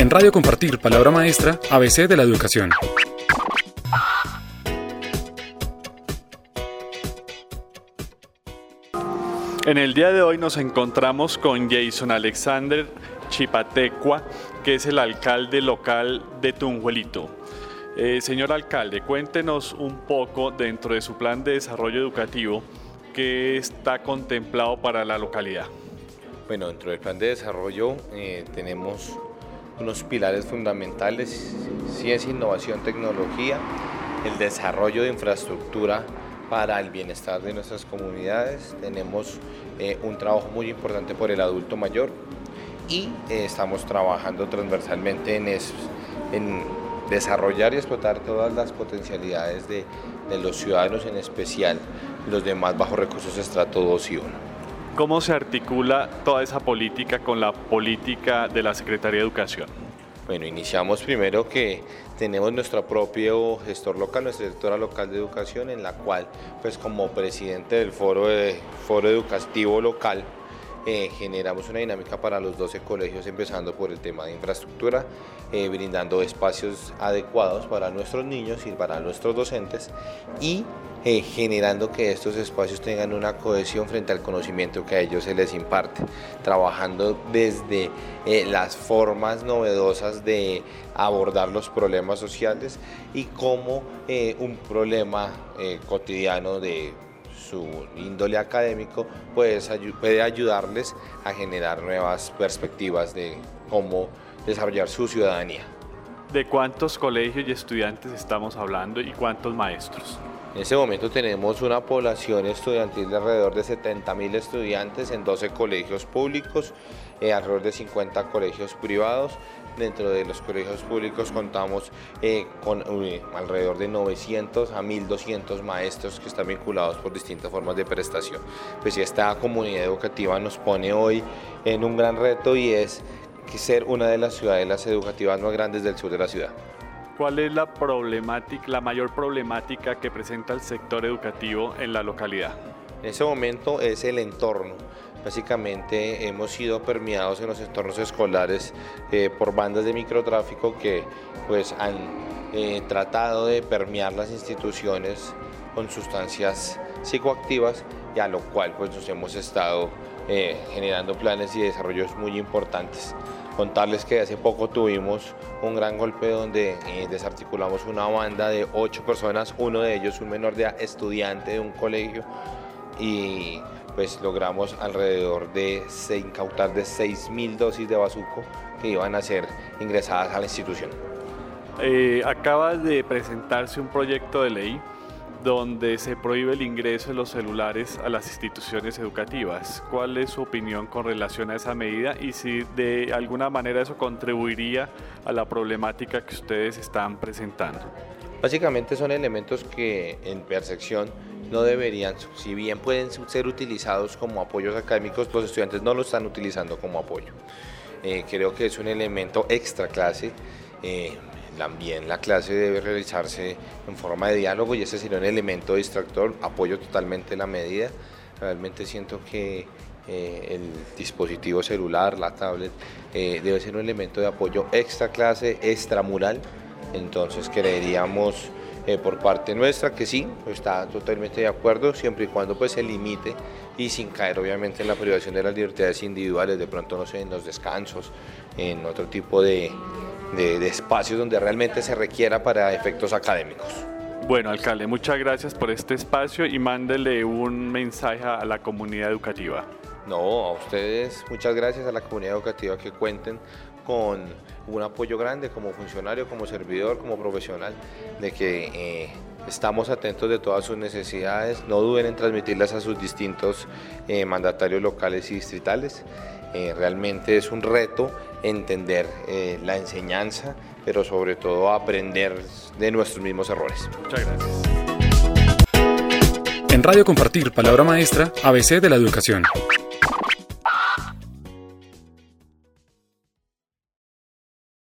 En Radio Compartir, palabra maestra, ABC de la educación. En el día de hoy nos encontramos con Jason Alexander Chipatecua, que es el alcalde local de Tunjuelito. Eh, señor alcalde, cuéntenos un poco dentro de su plan de desarrollo educativo que está contemplado para la localidad. Bueno, dentro del plan de desarrollo eh, tenemos unos pilares fundamentales, ciencia, innovación, tecnología, el desarrollo de infraestructura para el bienestar de nuestras comunidades. Tenemos eh, un trabajo muy importante por el adulto mayor y eh, estamos trabajando transversalmente en, en desarrollar y explotar todas las potencialidades de, de los ciudadanos, en especial los de más bajos recursos estrato 2 y 1. ¿Cómo se articula toda esa política con la política de la Secretaría de Educación? Bueno, iniciamos primero que tenemos nuestro propio gestor local, nuestra directora local de educación, en la cual, pues como presidente del foro, de, foro educativo local, eh, generamos una dinámica para los 12 colegios, empezando por el tema de infraestructura, eh, brindando espacios adecuados para nuestros niños y para nuestros docentes y eh, generando que estos espacios tengan una cohesión frente al conocimiento que a ellos se les imparte, trabajando desde las formas novedosas de abordar los problemas sociales y como un problema cotidiano de su índole académico, pues, puede ayudarles a generar nuevas perspectivas de cómo desarrollar su ciudadanía. ¿De cuántos colegios y estudiantes estamos hablando y cuántos maestros? En este momento tenemos una población estudiantil de alrededor de 70 mil estudiantes en 12 colegios públicos, eh, alrededor de 50 colegios privados. Dentro de los colegios públicos contamos eh, con alrededor de 900 a 1200 maestros que están vinculados por distintas formas de prestación. Pues esta comunidad educativa nos pone hoy en un gran reto y es ser una de las ciudades educativas más grandes del sur de la ciudad. ¿Cuál es la problemática, la mayor problemática que presenta el sector educativo en la localidad? En ese momento es el entorno. Básicamente hemos sido permeados en los entornos escolares eh, por bandas de microtráfico que pues han eh, tratado de permear las instituciones con sustancias psicoactivas y a lo cual pues nos hemos estado eh, generando planes y desarrollos muy importantes. Contarles que hace poco tuvimos un gran golpe donde eh, desarticulamos una banda de ocho personas, uno de ellos un menor de estudiante de un colegio, y pues logramos alrededor de se incautar de 6.000 dosis de bazuco que iban a ser ingresadas a la institución. Eh, acaba de presentarse un proyecto de ley donde se prohíbe el ingreso de los celulares a las instituciones educativas. ¿Cuál es su opinión con relación a esa medida y si de alguna manera eso contribuiría a la problemática que ustedes están presentando? Básicamente son elementos que en percepción no deberían, si bien pueden ser utilizados como apoyos académicos, los estudiantes no lo están utilizando como apoyo. Eh, creo que es un elemento extra clase. Eh, también la clase debe realizarse en forma de diálogo y ese sería un elemento distractor. Apoyo totalmente la medida. Realmente siento que eh, el dispositivo celular, la tablet, eh, debe ser un elemento de apoyo extra clase, extramural. Entonces creeríamos eh, por parte nuestra que sí, está totalmente de acuerdo, siempre y cuando pues se limite y sin caer obviamente en la privación de las libertades individuales, de pronto no sé, en los descansos, en otro tipo de, de, espacios donde realmente se requiera para efectos académicos. Bueno, alcalde, muchas gracias por este espacio y mándele un mensaje a la comunidad educativa. No, a ustedes muchas gracias a la comunidad educativa que cuenten con un apoyo grande como funcionario, como servidor, como profesional, de que eh, estamos atentos de todas sus necesidades, no duden en transmitirlas a sus distintos eh, mandatarios locales y distritales. Eh, realmente es un reto entender la enseñanza, pero sobre todo aprender de nuestros mismos errores. Muchas gracias. En Radio Compartir, palabra maestra, ABC de la educación.